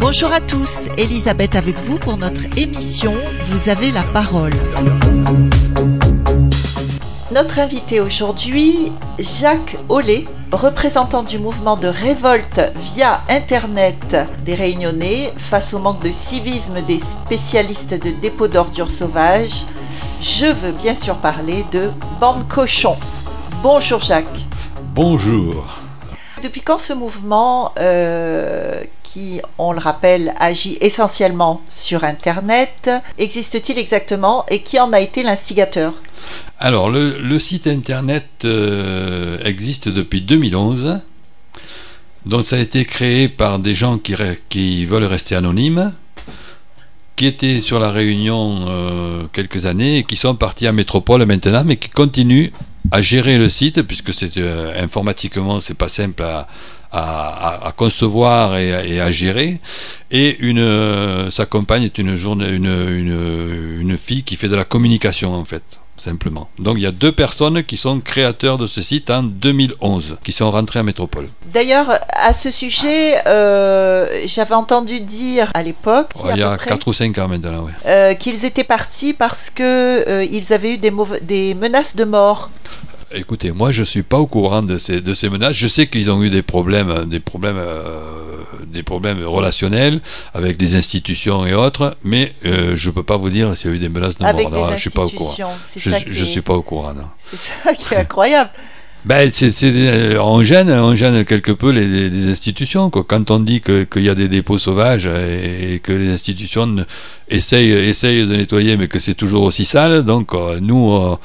Bonjour à tous, Elisabeth avec vous pour notre émission Vous avez la parole. Notre invité aujourd'hui, Jacques Ollet, représentant du mouvement de révolte via Internet des Réunionnais face au manque de civisme des spécialistes de dépôt d'ordures sauvages. Je veux bien sûr parler de Bande Cochon. Bonjour Jacques. Bonjour. Depuis quand ce mouvement, euh, qui, on le rappelle, agit essentiellement sur Internet, existe-t-il exactement et qui en a été l'instigateur? Alors, le, site Internet euh, existe depuis 2011. Donc, ça a été créé par des gens qui, veulent rester anonymes, qui étaient sur la Réunion euh, quelques années et qui sont partis à Métropole maintenant, mais qui continuent à gérer le site, puisque euh, informatiquement c'est pas simple à, concevoir et, à gérer. Et une, sa compagne est une, journée, une, une, une, fille qui fait de la communication en fait simplement. Donc il y a deux personnes qui sont créateurs de ce site en 2011, qui sont rentrées à Métropole. D'ailleurs, à ce sujet, euh, j'avais entendu dire à l'époque, il y a 4 ou 5 ans maintenant, euh, qu'ils étaient partis parce qu'ils euh, ils avaient eu des, des menaces de mort. Écoutez, moi je suis pas au courant de ces, de ces menaces. Je sais qu'ils ont eu des problèmes, des problèmes, des problèmes relationnels avec des institutions et autres, mais je je peux pas vous dire s'il y a eu des menaces de avec mort. Des je suis pas au courant. Je, ne suis pas au courant. C'est ça qui est incroyable. Ben, c'est, on, gêne, on gêne quelque peu les, institutions. Quand on dit qu'il y a des dépôts sauvages et, que les institutions essayent, essayent, de nettoyer, mais que c'est toujours aussi sale, donc euh, nous, euh,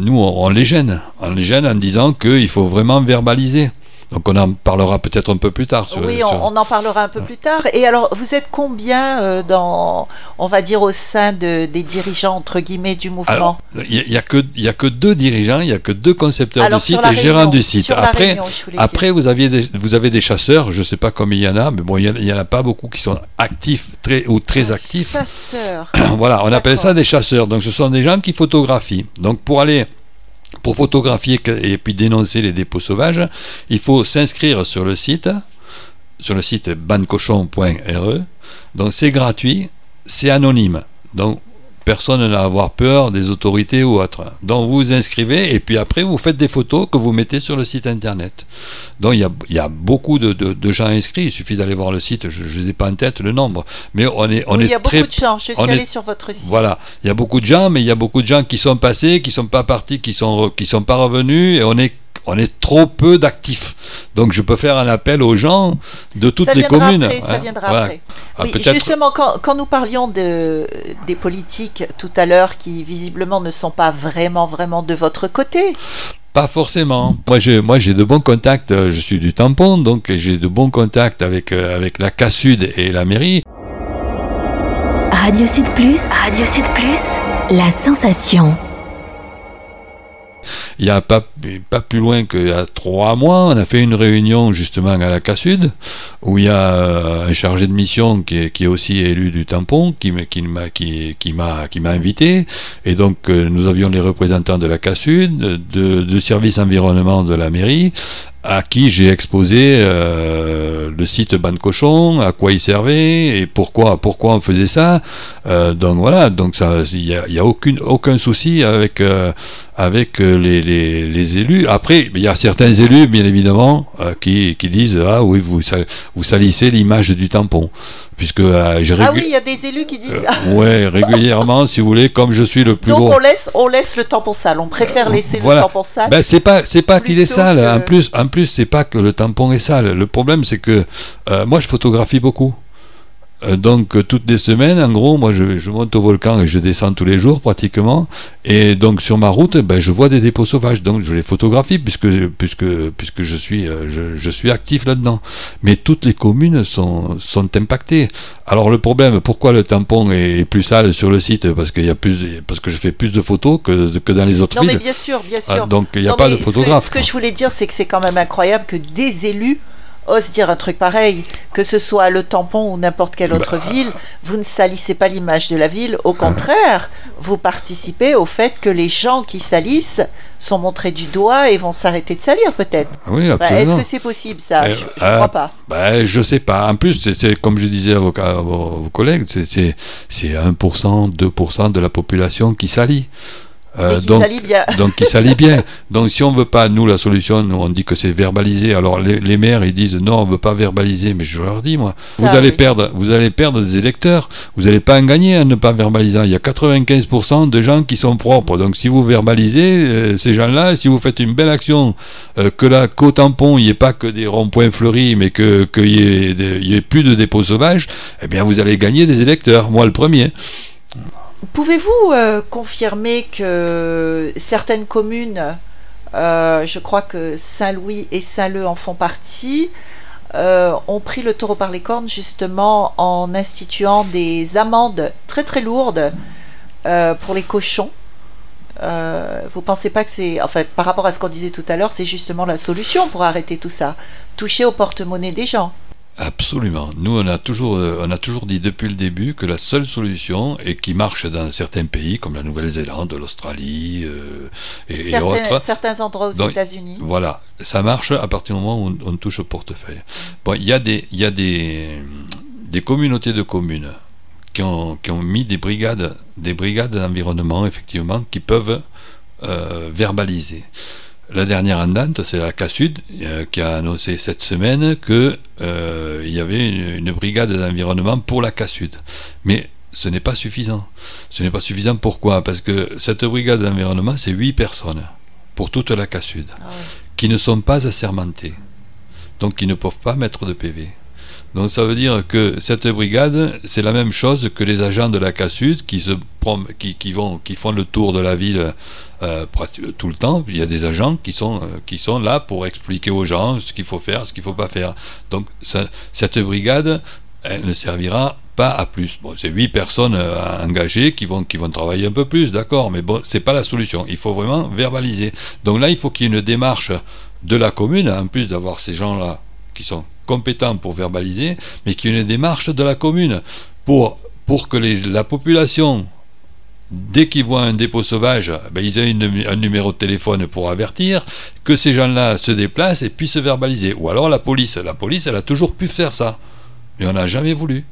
nous on les gêne. On les gêne en disant qu'il faut vraiment verbaliser. Donc on en parlera peut-être un peu plus tard. oui, on, en parlera un peu plus tard. Et alors, vous êtes combien euh, dans, on va dire, au sein de, des dirigeants entre guillemets du mouvement Il n'y a, que il a que deux dirigeants, il n'y a que deux concepteurs du site et gérants du site. Après, après vous aviez des, vous avez des chasseurs. Je ne sais pas combien il y en a, mais bon, il n'y en, a pas beaucoup qui sont actifs très ou très actifs. Chasseurs. voilà, on appelle ça des chasseurs. Donc ce sont des gens qui photographient. Donc pour aller pour photographier et puis dénoncer les dépôts sauvages, il faut s'inscrire sur le site, sur le site bancochon.re. Donc c'est gratuit, c'est anonyme. Donc personne n'a à avoir peur des autorités ou autres. Donc vous vous inscrivez et puis après vous faites des photos que vous mettez sur le site internet. Donc il y a, beaucoup de, gens inscrits, il suffit d'aller voir le site, je n'ai pas en tête le nombre, mais on est, on est Il y a beaucoup de gens, je suis allé sur votre site. Voilà, il y a beaucoup de gens, mais il y a beaucoup de gens qui sont passés, qui sont pas partis, qui sont, qui sont pas revenus et on est on est trop peu d'actifs. Donc je peux faire un appel aux gens de toutes les communes. Après, ça viendra après. Ah, justement, quand, nous parlions de, des politiques tout à l'heure qui visiblement ne sont pas vraiment, vraiment de votre côté. Pas forcément. Moi, j'ai, moi, j'ai de bons contacts. Je suis du tampon, donc j'ai de bons contacts avec, euh, avec la CASUD et la mairie. Radio Sud Plus. Radio Sud Plus. La sensation. Il n'y a pas, pas plus loin qu'il y a trois mois, on a fait une réunion justement à la Sud, où il y a euh, un chargé de mission qui est, qui est aussi élu du tampon, qui, qui qui, qui m'a invité. Et donc euh, nous avions les représentants de la Sud, de, de service environnement de la mairie, à qui j'ai exposé euh, le site Ban Cochon, à quoi il servait et pourquoi, pourquoi on faisait ça. Euh, donc voilà, donc il n'y a, y a aucune, aucun souci avec, euh, avec les, les, les, élus. Après, il y a certains élus, bien évidemment, qui, qui disent Ah oui, vous, vous salissez l'image du tampon puisque Ah oui, il y a des élus qui disent ça. Ouais, régulièrement, si vous voulez, comme je suis le plus Donc on laisse, on laisse le tampon sale. On préfère laisser le tampon sale. Ben c'est pas, c'est pas qu'il est sale. En plus, en plus, c'est pas que le tampon est sale. Le problème, c'est que moi, je photographie beaucoup. Euh, donc euh, toutes les semaines, en gros, moi je, monte au volcan et je descends tous les jours pratiquement. Et donc sur ma route, ben, je vois des dépôts sauvages, donc je les photographie puisque puisque puisque je suis euh, je, suis actif là-dedans. Mais toutes les communes sont sont impactées. Alors le problème, pourquoi le tampon est, plus sale sur le site? Parce qu'il y a plus parce que je fais plus de photos que, que dans les autres non, villes. Non mais bien sûr, bien sûr. Ah, donc il n'y a pas de photographe. Ce que, ce que je voulais dire, c'est que c'est quand même incroyable que des élus ose dire un truc pareil, que ce soit le tampon ou n'importe quelle autre Bah. ville, vous ne salissez pas l'image de la ville. Au contraire, vous participez au fait que les gens qui salissent sont montrés du doigt et vont s'arrêter de salir peut-être. Oui, Bah, Est-ce absolument. que c'est possible ça? Euh, Je ne euh, crois pas. Ben, je sais pas. En plus, c'est- comme je disais à vos, à vos- vos collègues, c'est 1%, 2% de la population qui salit. Euh, donc, salit bien. donc qui salit bien. Donc si on veut pas, nous la solution, nous on dit que c'est verbaliser. Alors les, les maires ils disent non, on veut pas verbaliser, mais je leur dis moi, vous Ah, allez oui. perdre, vous allez perdre des électeurs. Vous n'allez pas en gagner en ne pas verbalisant. Il y a 95% de gens qui sont propres. Donc si vous verbalisez euh, ces gens-là, si vous faites une belle action, euh, que là qu'au tampon il n'y ait pas que des ronds-points fleuris, mais que qu'il y, y ait plus de dépôts sauvages, eh bien vous allez gagner des électeurs. Moi le premier. Pouvez-vous euh, confirmer que certaines communes, euh, je crois que Saint-Louis et Saint-Leu en font partie, euh, ont pris le taureau par les cornes justement en instituant des amendes très très lourdes pour les cochons? Vous pensez pas que c'est, en fait, par rapport à ce qu'on disait tout à l'heure, c'est justement la solution pour arrêter tout ça, toucher au porte-monnaie des gens? Absolument. Nous, on a toujours, euh, on a toujours dit depuis le début que la seule solution, et qui marche dans certains pays comme la Nouvelle-Zélande, l'Australie euh, et, et autres, certains endroits aux États-Unis. voilà, ça marche à partir du moment où on, on touche au portefeuille. Bon, il y a des, y a des, des communautés de communes qui ont, qui ont mis des brigades, des brigades d'environnement, effectivement, qui peuvent euh, verbaliser. La dernière en date, c'est la CASUD euh, qui a annoncé cette semaine que euh, y avait une, une brigade d'environnement pour la CASUD. Mais ce n'est pas suffisant. Ce n'est pas suffisant pourquoi? Parce que cette brigade d'environnement, c'est 8 personnes pour toute la CASUD Ah ouais. qui ne sont pas assermentés, donc qui ne peuvent pas mettre de PV. Donc ça veut dire que cette brigade, c'est la même chose que les agents de la CASUD qui, qui, font le tour de la ville euh, tout le temps. Il y a des agents qui sont, euh, qui sont là pour expliquer aux gens ce qu'il faut faire, ce qu'il ne faut pas faire. Donc cette brigade, elle ne servira pas à plus. Bon, c'est huit personnes euh, engagées qui vont, travailler un peu plus, d'accord, mais bon, c'est pas la solution. Il faut vraiment verbaliser. Donc là, il faut qu'il y ait une démarche de la commune, en plus d'avoir ces gens-là qui sont compétents pour verbaliser, mais qu'il y ait une démarche de la commune pour, pour que les- la population, dès qu'ils voient un dépôt sauvage, ben, ils aient une- un numéro de téléphone pour avertir, que ces gens-là se déplacent et puissent verbaliser. Ou alors la police. La police, elle a toujours pu faire ça, mais on n'a jamais voulu.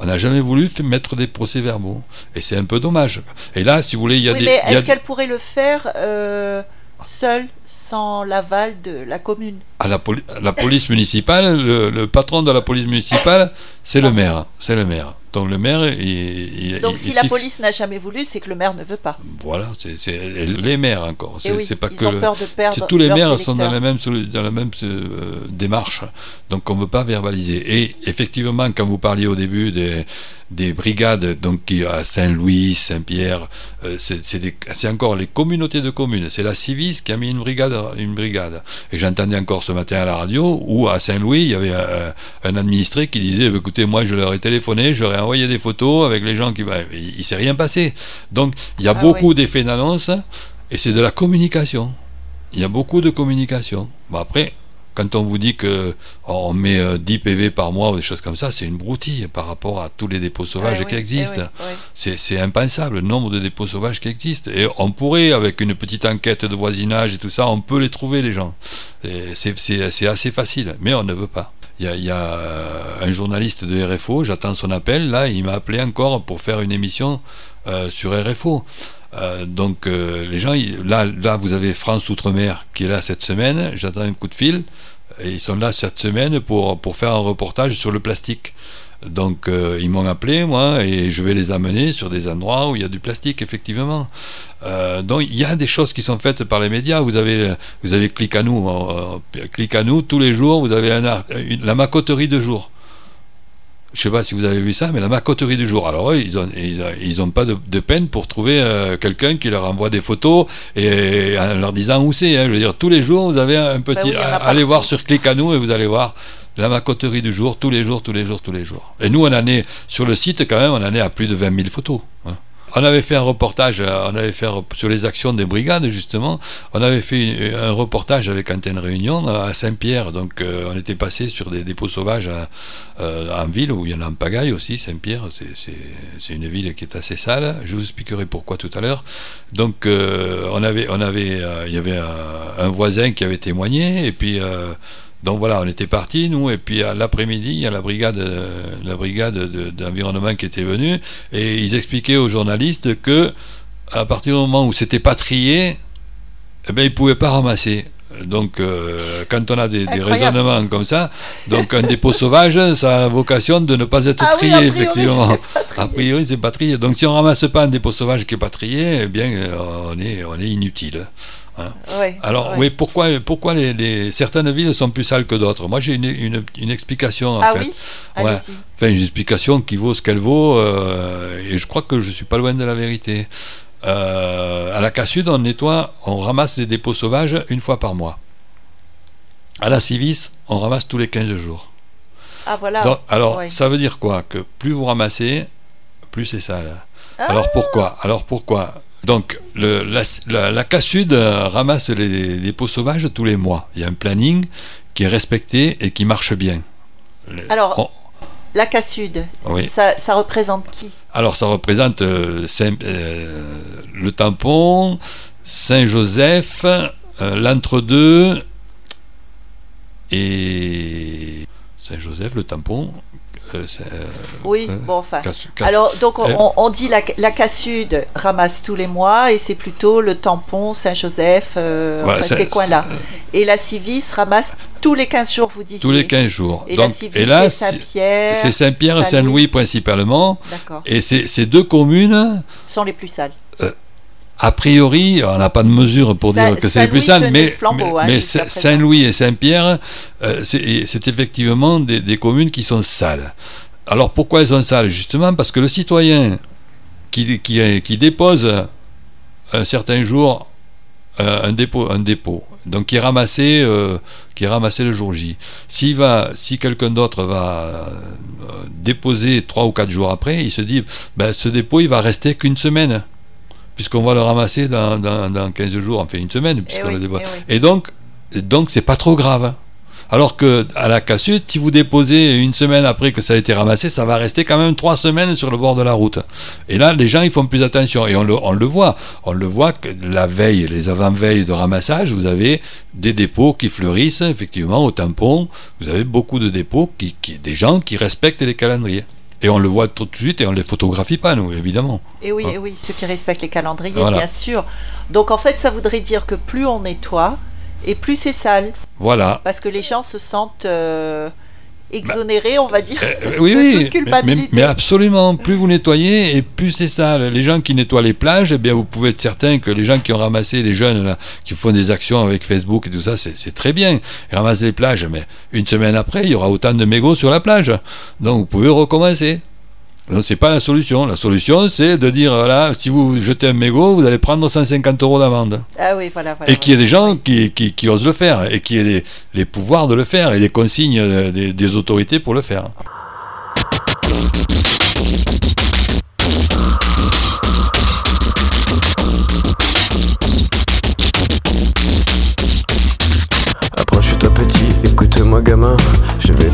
On n'a jamais voulu mettre des procès-verbaux. Et c'est un peu dommage. Et là, si vous voulez, il y a oui, des... mais a est-ce qu'elle pourrait le faire euh, seule, sans l'aval de la commune à la, poli- la police municipale, le, le patron de la police municipale, c'est le maire. C'est le maire. Donc le maire, il, il- Donc il- si il la fixe- police n'a jamais voulu, c'est que le maire ne veut pas. Voilà, c'est les maires encore. Et C'est oui, pas ils que ont le- peur de perdre tous les maires sont dans la même solu- dans la même euh, démarche. Donc on ne veut pas verbaliser. Et effectivement, quand vous parliez au début des, des brigades, donc qui à Saint-Louis, Saint-Pierre, euh, c'est encore les communautés de communes. C'est la Civis qui a mis une brigade, une brigade. Et j'entendais encore ce matin à la radio où à Saint-Louis, il y avait un, un administré qui disait "Bah, écoutez, moi je leur ai téléphoné, je leur ai envoyé des photos avec les gens qui. il, il s'est rien passé. Donc il y a Ah beaucoup oui. d'effets d'annonce et c'est de la communication. Il y a beaucoup de communication. Bon, après, quand on vous dit que on met euh, 10 PV par mois ou des choses comme ça, c'est une broutille par rapport à tous les dépôts sauvages Ah qui oui, existent. eh oui, oui. C'est impensable le nombre de dépôts sauvages qui existent. Et on pourrait, avec une petite enquête de voisinage et tout ça, on peut les trouver, les gens. C'est assez facile, mais on ne veut pas. Il y a, euh, un journaliste de RFO, j'attends son appel, là, il m'a appelé encore pour faire une émission euh, sur RFO. Euh, donc les gens, là, là, vous avez France Outre-mer qui est là cette semaine, j'attends un coup de fil, ils sont là cette semaine pour, pour faire un reportage sur le plastique. Donc euh, ils m'ont appelé, moi, et je vais les amener sur des endroits où il y a du plastique, effectivement. Euh, donc il y a des choses qui sont faites par les médias. Vous avez, vous avez Clic à nous, euh, Clic à nous, tous les jours, vous avez la macoterie de jour. Je sais pas si vous avez vu ça, mais la macoterie du jour. Alors eux, ils ont, ils, ont- ils ont pas de, de peine pour trouver euh, quelqu'un qui leur envoie des photos et en leur disant où c'est. hein. Je veux dire, tous les jours, vous avez un petit. oui, en a allez voir sur Clic à nous et vous allez voir la macoterie du jour, tous les jours, tous les jours, tous les jours. Et nous, on en est sur le site quand même, on en est à plus de 20 000 photos. hein. On avait fait un reportage, euh, on avait fait sur les actions des brigades justement. On avait fait un reportage avec Antenne Réunion à Saint-Pierre. Donc euh, on était passé sur des dépôts sauvages en ville où il y en a en pagaille aussi. Saint-Pierre, c'est une ville qui est assez sale. Je vous expliquerai pourquoi tout à l'heure. Donc on avait, on avait, il y avait un, voisin qui avait témoigné et puis donc voilà, on était partis, nous, et puis à l'après-midi, il y a la brigade, euh, la brigade d'environnement qui était venue, et ils expliquaient aux journalistes que à partir du moment où c'était pas trié, eh ben, ils ne pouvaient pas ramasser. Donc, euh, quand on a des, raisonnements comme ça, donc un dépôt sauvage, ça a vocation de ne pas être ah trié, effectivement. A priori, c'est pas trié. Donc, si on ramasse pas un dépôt sauvage qui n'est pas trié, eh bien, euh, on est, on est inutile. Hein. Alors, oui, pourquoi, pourquoi les, certaines villes sont plus sales que d'autres? Moi, j'ai une, une, explication, en ah fait. Oui? Ouais. Enfin, une explication qui vaut ce qu'elle vaut, euh, et je crois que je suis pas loin de la vérité. Euh, à la Cassud, on nettoie, on ramasse les dépôts sauvages une fois par mois. À la Civis, on ramasse tous les 15 jours. Ah, voilà. alors, ça veut dire quoi? Que plus vous ramassez, plus c'est sale. Ah. Alors pourquoi? Alors pourquoi? Donc, le, la, la, Cassud euh, ramasse les dépôts sauvages tous les mois. Il y a un planning qui est respecté et qui marche bien. Alors, la Cassud, ça, représente qui? Alors, ça représente euh, euh, le tampon, Saint-Joseph, l'entre-deux et Saint-Joseph, le tampon, euh, euh, oui, euh, bon, enfin. Alors, donc, on, dit la, la Cassud ramasse tous les mois et c'est plutôt le tampon, Saint-Joseph, ces coins-là. Et la Civis ramasse tous les 15 jours, vous dites Tous les 15 jours. Et donc, la Civis, c'est Saint-Pierre. C'est Saint-Pierre et Saint-Louis principalement. D'accord. Et ces deux communes. sont les plus sales. A priori, on n'a pas de mesure pour dire que c'est les plus sales, mais, mais, hein, Saint-Louis et Saint-Pierre, euh, c'est effectivement des, communes qui sont sales. Alors pourquoi elles sont sales Justement? Parce que le citoyen qui, qui, dépose un certain jour euh, un, dépôt, un dépôt, donc qui est ramassé, euh, qui est ramassé le jour J, s'il va, si quelqu'un d'autre va déposer trois ou quatre jours après, il se dit, ben, ce dépôt il va rester qu'une semaine puisqu'on va le ramasser dans, dans, 15 jours, enfin une semaine. Et, eh oui, eh et, donc, donc c'est pas trop grave. Alors que à la cassure, si vous déposez une semaine après que ça a été ramassé, ça va rester quand même trois semaines sur le bord de la route. Et là, les gens ils font plus attention et on le, on le voit. On le voit que la veille, les avant-veilles de ramassage, vous avez des dépôts qui fleurissent effectivement au tampon. Vous avez beaucoup de dépôts qui, qui des gens qui respectent les calendriers. Et on le voit tout de suite et on ne les photographie pas, nous, évidemment. Et oui, et oui, ceux qui respectent les calendriers, bien sûr. Donc en fait, ça voudrait dire que plus on nettoie, et plus c'est sale. Voilà. Parce que les gens se sentent euh, exonéré, on va dire, euh, oui, de toute culpabilité. Mais, absolument, plus vous nettoyez et plus c'est ça. Les gens qui nettoient les plages, eh bien, vous pouvez être certain que les gens qui ont ramassé, les jeunes là, qui font des actions avec Facebook et tout ça, c'est très bien. Ils ramassent les plages, mais une semaine après, il y aura autant de mégots sur la plage. Donc vous pouvez recommencer. C'est pas la solution. La solution, c'est de dire voilà, si vous jetez un mégot, vous allez prendre 150 euros d'amende. Ah oui, voilà, et qu'il y ait des gens qui, qui, osent le faire, et qui aient les, pouvoirs de le faire, et les consignes des, des autorités pour le faire.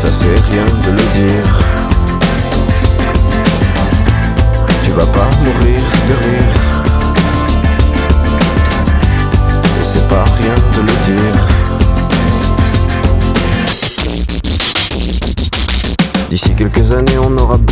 Ça c'est rien de le dire. Tu vas pas mourir de rire. Et c'est pas rien de le dire. D'ici quelques années, on aura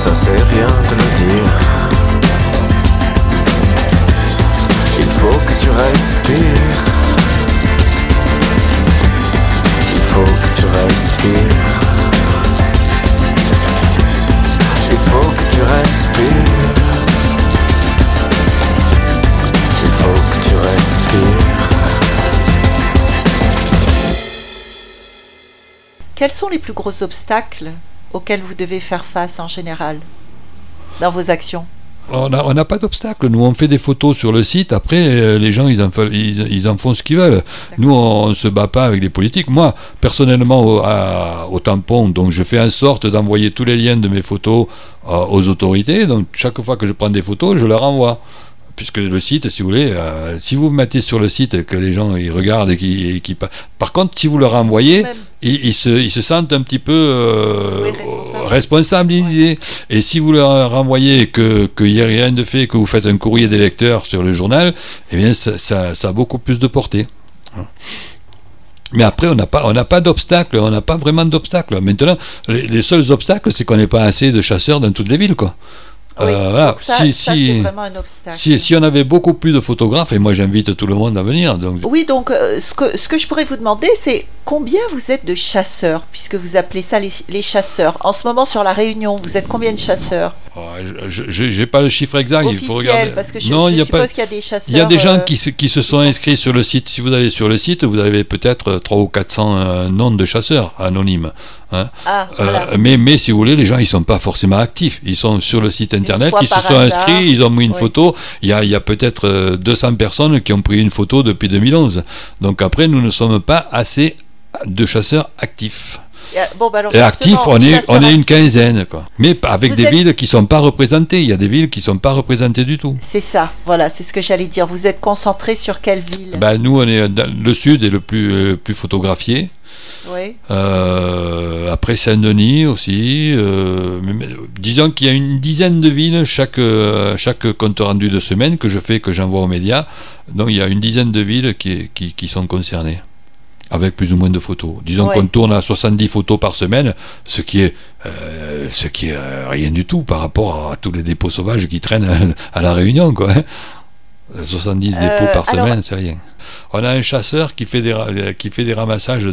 Ça c'est rien de le dire. Il faut que tu respires. Il faut que tu respires. Il faut que tu respires. Il faut que tu respires. Quels sont les plus gros obstacles auxquels vous devez faire face en général dans vos actions On n'a pas d'obstacle. Nous, on fait des photos sur le site. Après, euh, les gens, ils en, fa- ils, ils en font ce qu'ils veulent. Nous, on ne se bat pas avec les politiques. Moi, personnellement, au, à- au tampon, donc je fais en sorte d'envoyer tous les liens de mes photos euh, aux autorités. Donc, chaque fois que je prends des photos, je leur envoie. Puisque le site, si vous voulez, euh, si vous mettez sur le site que les gens ils regardent et qui, par contre, si vous leur envoyez, ils, ils se, ils se sentent un petit peu euh, Oui, responsabilisés. Et si vous leur renvoyez que qu'il n'y a rien de fait, que vous faites un courrier des lecteurs sur le journal, eh bien ça, ça- ça a beaucoup plus de portée. Mais après, on n'a pas, on n'a pas d'obstacle, on n'a pas vraiment d'obstacle. Maintenant, les, les seuls obstacles, c'est qu'on n'est pas assez de chasseurs dans toutes les villes, quoi. Oui, Euh, voilà. ça, Si- ça, si- un obstacle. Si, si on avait beaucoup plus de photographes, et moi j'invite tout le monde à venir, donc Oui, donc euh, ce, que, ce que je pourrais vous demander, c'est combien vous êtes de chasseurs, puisque vous appelez ça les, les chasseurs. En ce moment, sur la Réunion, vous êtes combien de chasseurs oh, je n'ai pas le chiffre exact, il faut regarder. Parce que je, non, je il y a suppose pas. qu'il y a des chasseurs. Il y a des gens euh, qui se, qui se sont inscrits sur le site. Si vous allez sur le site, vous avez peut-être 3 ou 400 euh, noms de chasseurs anonymes. hein. Ah, Euh, mais, mais si vous voulez, les gens, ils sont pas forcément actifs. Ils sont sur le site internet, ils se sont hasard. inscrits, ils ont mis une Oui. photo. Il y a, y a peut-être euh, 200 personnes qui ont pris une photo depuis 2011. Donc après, nous ne sommes pas assez de chasseurs actifs. A- Bon, bah alors, Et actifs, on est, on est une quinzaine. Quoi. Mais avec Vous des êtes- villes qui sont pas représentées. Il y a des villes qui sont pas représentées du tout. C'est ça, voilà, c'est ce que j'allais dire. Vous êtes concentré sur quelle ville? Ben, nous, on est dans- le sud est le plus, euh, plus photographié. Oui. Euh, après Saint-Denis aussi. euh, disons qu'il y a une dizaine de villes chaque, euh, chaque compte rendu de semaine que je fais, que j'envoie aux médias. Donc il y a une dizaine de villes qui, qui, qui sont concernées. Avec plus ou moins de photos. Disons Ouais. qu'on tourne à 70 photos par semaine, ce qui est, euh, ce qui est euh, rien du tout par rapport à tous les dépôts sauvages qui traînent à la Réunion. Quoi, hein. 70 Euh, dépôts par alors- semaine, c'est rien. on a un chasseur qui fait des, qui fait des ramassages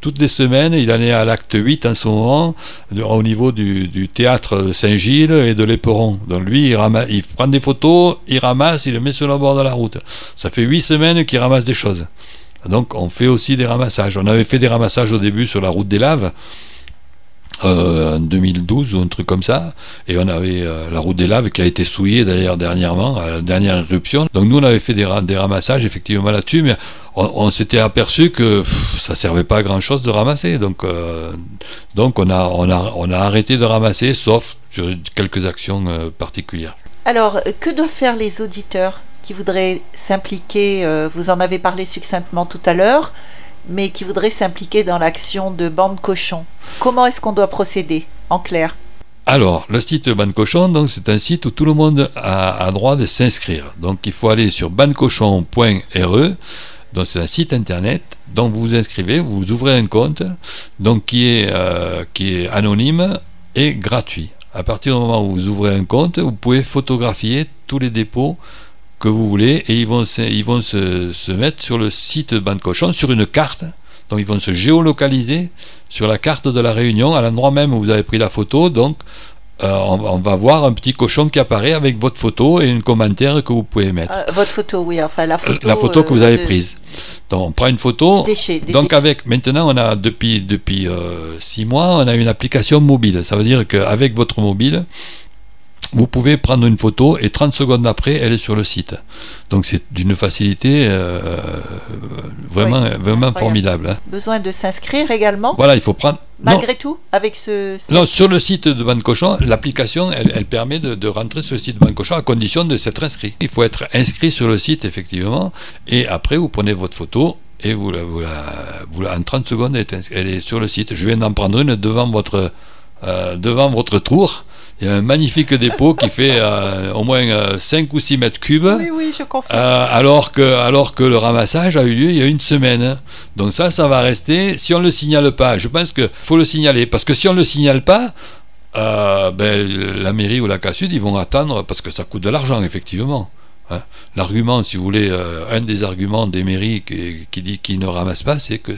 toutes les semaines. Il en est à l'acte 8 en ce moment, au niveau du, théâtre Saint-Gilles et de l'Éperon. Donc lui, il, il prend des photos, il ramasse, il les met sur le bord de la route. Ça fait 8 semaines qu'il ramasse des choses. Donc on fait aussi des ramassages. On avait fait des ramassages au début sur la route des laves. Euh, en 2012 ou un truc comme ça, et on avait euh, la route des laves qui a été souillée d'ailleurs dernièrement, à la dernière éruption. Donc nous on avait fait des, ramassages effectivement là-dessus, mais on, s'était aperçu que ça servait pas à grand chose de ramasser, donc, euh, donc on, a, on, a, on a arrêté de ramasser, sauf sur quelques actions particulières. Alors, que doivent faire les auditeurs? Qui voudraient s'impliquer Vous en avez parlé succinctement tout à l'heure mais qui voudrait s'impliquer dans l'action de Bande Cochon. Comment est-ce qu'on doit procéder, en clair? Alors, le site Bande Cochon, donc c'est un site où tout le monde a, droit de s'inscrire. Donc, il faut aller sur bandecochon.re. Donc, c'est un site internet. Donc, vous vous inscrivez, vous ouvrez un compte, donc qui est, euh, qui est anonyme et gratuit. À partir du moment où vous ouvrez un compte, vous pouvez photographier tous les dépôts que vous voulez et ils vont, se, ils vont se, se mettre sur le site de Bande Cochon, sur une carte. Donc ils vont se géolocaliser sur la carte de la Réunion, à l'endroit même où vous avez pris la photo. Donc euh, on, va voir un petit cochon qui apparaît avec votre photo et un commentaire que vous pouvez mettre. Euh, votre photo, oui, enfin la photo. La photo que vous avez prise. Donc on prend une photo. donc avec maintenant on a depuis depuis euh, six mois on a une application mobile. Ça veut dire qu'avec votre mobile vous pouvez prendre une photo et 30 secondes après, elle est sur le site. Donc c'est d'une facilité euh, vraiment, vraiment formidable. Hein. Besoin de s'inscrire également? Voilà, il faut prendre... Malgré tout, avec ce... Non, sur le site de Bancochon, l'application, elle, permet de, rentrer sur le site de Bancochon à condition de s'être inscrit. Il faut être inscrit sur le site, effectivement, et après, vous prenez votre photo et vous la, vous vous en 30 secondes, elle est, sur le site. Je viens d'en prendre une devant votre, euh, devant votre tour. Il y a un magnifique dépôt qui fait euh, au moins 5 euh, ou 6 mètres cubes. Oui, oui, je confirme. Euh, alors, que, alors que le ramassage a eu lieu il y a une semaine. Donc ça, ça va rester. Si on ne le signale pas, je pense qu'il faut le signaler. Parce que si on ne le signale pas, ben, la mairie ou la CASUD, ils vont attendre, parce que ça coûte de l'argent, effectivement. Hein. L'argument, si vous voulez, euh, un des arguments des mairies qui, dit qu'ils ne ramassent pas, c'est que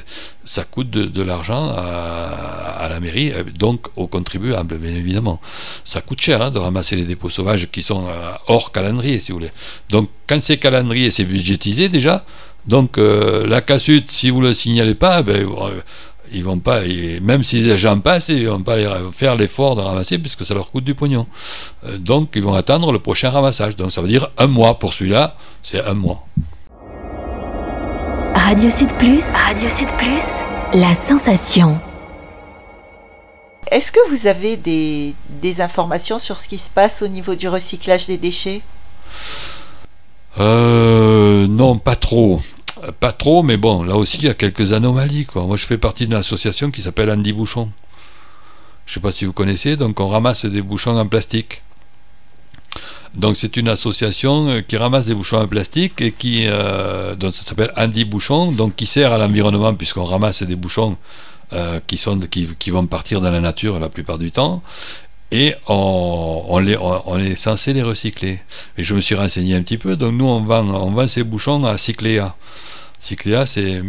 ça coûte de, l'argent à, la mairie, euh, donc aux contribuables, bien évidemment. Ça coûte cher hein, de ramasser les dépôts sauvages qui sont euh, hors calendrier, si vous voulez. Donc, quand c'est calendrier, c'est budgétisé déjà. Donc, la cassute, si vous ne le signalez pas, ben, ils vont pas, même si les gens passent, ils vont pas faire l'effort de ramasser puisque ça leur coûte du pognon. Euh, donc ils vont attendre le prochain ramassage. Donc ça veut dire un mois pour celui-là, c'est un mois. Radio Sud Plus, Radio Sud Plus, la sensation. Est-ce que vous avez des, des, informations sur ce qui se passe au niveau du recyclage des déchets? Euh, Non, pas trop. Pas trop, mais bon, là aussi, il y a quelques anomalies. Moi, je fais partie d'une association qui s'appelle Andy Bouchon. Je ne sais pas si vous connaissez, donc on ramasse des bouchons en plastique. Donc c'est une association euh, qui ramasse des bouchons en plastique et qui, euh, s'appelle Andy Bouchon, donc qui sert à l'environnement puisqu'on ramasse des bouchons euh, qui, qui, vont partir dans la nature la plupart du temps et on, les, on, est censé les recycler. Et je me suis renseigné un petit peu, donc nous on vend, on vend ces bouchons à Cycléa. Cycléa c'est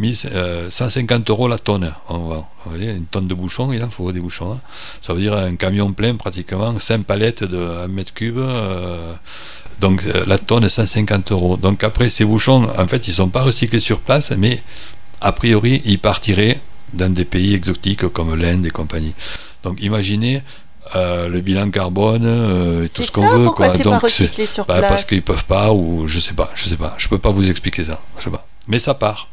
150 euros la tonne. On vend. Vous voyez, une tonne de bouchons, il en faut des bouchons. Hein. Ça veut dire un camion plein pratiquement, 5 palettes de 1 mètre cube. Euh, donc euh, la tonne est 150 euros. Donc après ces bouchons, en fait ils ne sont pas recyclés sur place, mais a priori ils partiraient dans des pays exotiques comme l'Inde et compagnie. Donc imaginez euh, le bilan carbone euh, et tout ce qu'on veut quoi. donc sur bah, parce qu'ils peuvent pas ou je sais pas je sais pas. Je peux pas vous expliquer ça. Je sais pas. Mais ça part.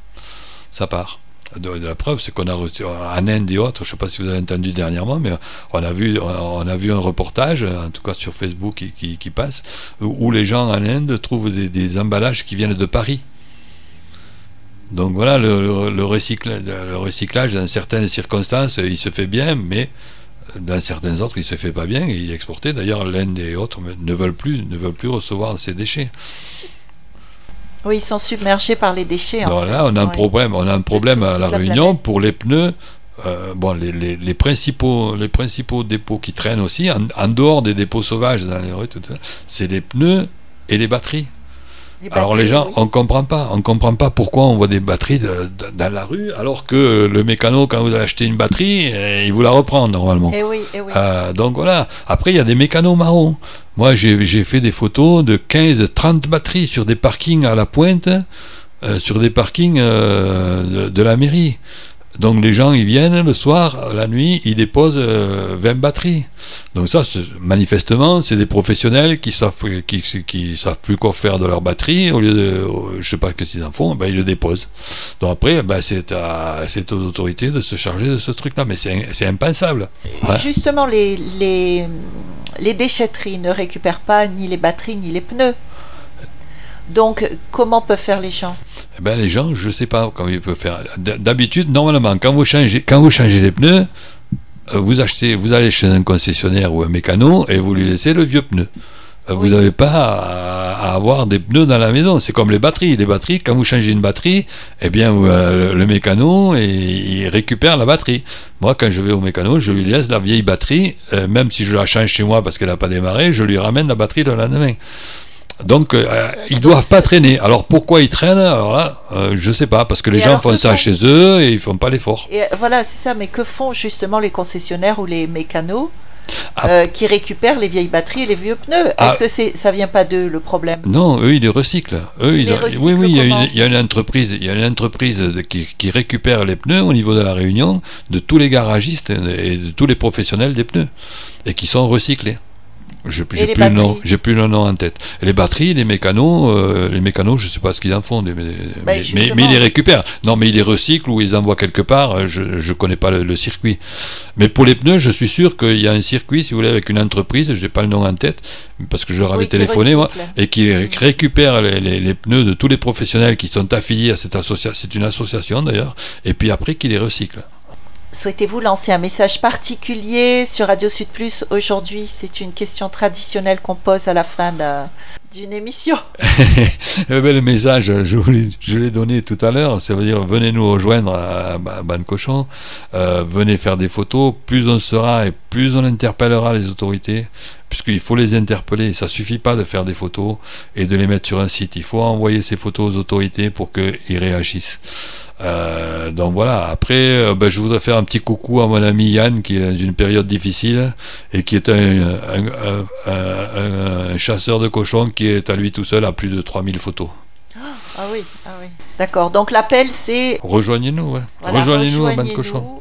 Ça part. De, la preuve c'est qu'on a reçu en Inde et autres je sais pas si vous avez entendu dernièrement mais on a vu on a vu un reportage en tout cas sur Facebook qui, qui, passe où les gens en Inde trouvent des, des emballages qui viennent de Paris. Donc voilà, le, le, recyclage, le, recyclage, dans certaines circonstances, il se fait bien, mais dans certains autres, il ne se fait pas bien et il est exporté. D'ailleurs, l'Inde et autres ne veulent plus, ne veulent plus recevoir ces déchets. Oui, ils sont submergés par les déchets. là, on a un problème. On a un problème à la, Réunion pour les pneus. Euh, bon, les, les, principaux, les principaux dépôts qui traînent aussi, en, dehors des dépôts sauvages dans les rues, c'est les pneus et les batteries. Alors les gens, on comprend pas, on comprend pas pourquoi on voit des batteries dans la rue, alors que le mécano, quand vous achetez une batterie, eh, il vous la reprend normalement. Eh oui, eh oui. Euh, donc voilà. Après, il y a des mécanos marrons. Moi, j'ai fait des photos de 15-30 batteries sur des parkings à la pointe, euh, sur des parkings euh, de, la mairie. Donc les gens, ils viennent le soir, la nuit, ils déposent 20 euh, batteries. Donc ça, manifestement, c'est des professionnels qui savent, qui, qui, savent plus quoi faire de leur batterie. Au lieu de, je sais pas ce qu'ils en font, ben, ils le déposent. Donc après, ben, c'est, aux autorités de se charger de ce truc-là. Mais c'est, impensable. Justement, les, les, les déchetteries ne récupèrent pas ni les batteries ni les pneus. Donc, comment peuvent faire les gens? Eh ben, Les gens, je ne sais pas comment ils peuvent faire. D'habitude, normalement, quand vous changez, quand vous changez les pneus, euh, vous, achetez, vous allez chez un concessionnaire ou un mécano et vous lui laissez le vieux pneu. Euh, vous n'avez pas à, avoir des pneus dans la maison. C'est comme les batteries. Les batteries, quand vous changez une batterie, eh bien, euh, le mécano, il récupère la batterie. Moi, quand je vais au mécano, je lui laisse la vieille batterie, même si je la change chez moi parce qu'elle n'a pas démarré, je lui ramène la batterie le lendemain. Donc, euh, ils doivent pas traîner. Alors, pourquoi ils traînent? Alors là, euh, je sais pas, parce que les gens font ça chez eux et ils font pas l'effort. Et voilà, c'est ça. Mais que font justement les concessionnaires ou les mécanos ah. euh, qui récupèrent les vieilles batteries et les vieux pneus? Ah. Est-ce que c'est, ça vient pas d'eux le problème? Non, eux ils les recyclent. Eux, ils oui, oui, il y, a une, il y, a une, entreprise, il y a une entreprise qui, qui, récupère les pneus au niveau de la Réunion de tous les garagistes et de tous les professionnels des pneus et qui sont recyclés. Je j'ai plus le nom, j'ai plus le nom en tête. les batteries, les mécanos, euh, les mécanos, je sais pas ce qu'ils en font, mais, bah, mais, ils les récupèrent. Non, mais ils les recyclent ou ils envoient quelque part. Euh, je ne connais pas le, circuit. Mais pour les pneus, je suis sûr qu'il y a un circuit, si vous voulez, avec une entreprise. Je n'ai pas le nom en tête parce que je leur avais téléphoné moi, et qui récupère les, les, pneus de tous les professionnels qui sont affiliés à cette association. C'est une association d'ailleurs. Et puis après, qui les recycle. Souhaitez-vous lancer un message particulier sur Radio Sud Plus aujourd'hui? C'est une question traditionnelle qu'on pose à la fin d'une émission. Eh ben, le message, je, l'ai donné tout à l'heure, ça veut dire venez nous rejoindre à, Ban Cochon, euh, venez faire des photos, plus on sera et plus on interpellera les autorités, puisqu'il faut les interpeller. Ça suffit pas de faire des photos et de les mettre sur un site. Il faut envoyer ces photos aux autorités pour qu'ils réagissent. Euh, donc voilà, après, euh, ben, je voudrais faire un petit coucou à mon ami Yann qui est dans une période difficile et qui est un, chasseur de cochons qui est à lui tout seul à plus de 3000 photos. Ah oui, ah oui. D'accord, donc l'appel c'est... Rejoignez-nous, ouais. rejoignez-nous à Ban Cochon.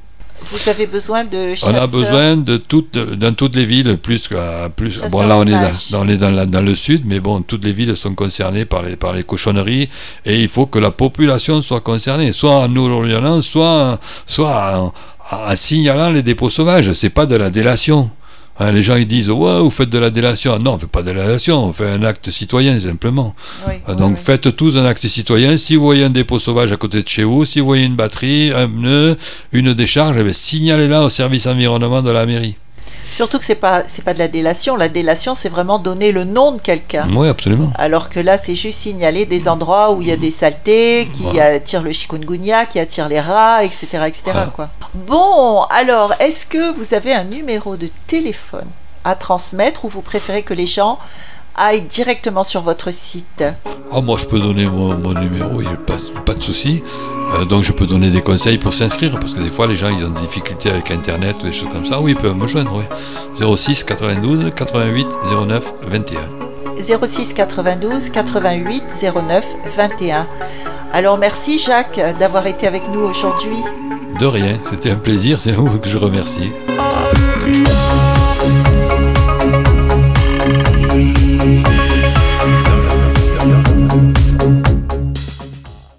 Vous avez besoin de On a besoin de toutes, dans toutes les villes, plus plus. bon là on est, dans, on est dans, le sud, mais bon toutes les villes sont concernées par les par les cochonneries et il faut que la population soit concernée, soit en nous orientant, soit soit en, en signalant les dépôts sauvages. C'est pas de la délation. Hein, les gens ils disent ouais vous faites de la délation. Non, on fait pas de la délation, on fait un acte citoyen simplement. Euh, donc faites tous un acte citoyen. Si vous voyez un dépôt sauvage à côté de chez vous, si vous voyez une batterie, un pneu, une décharge, eh signalez-la au service environnement de la mairie. Surtout que c'est pas c'est pas de la délation. La délation, c'est vraiment donner le nom de quelqu'un. Oui, absolument. Alors que là, c'est juste signaler des endroits où il y a des saletés, qui attirent le chikungunya, qui attirent les rats, etc., etc. Quoi. Bon, alors, est-ce que vous avez un numéro de téléphone à transmettre ou vous préférez que les gens aillent directement sur votre site? Ah, Moi, je peux donner mon, numéro, il n'y a pas, de souci. Euh, donc je peux donner des conseils pour s'inscrire, parce que des fois les gens ils ont des difficultés avec Internet ou des choses comme ça. Oui, ils peuvent me joindre, oui. 06 92 88 09 21. 06 92 88 09 21. Alors merci Jacques d'avoir été avec nous aujourd'hui. De rien, c'était un plaisir, c'est vous que je remercie.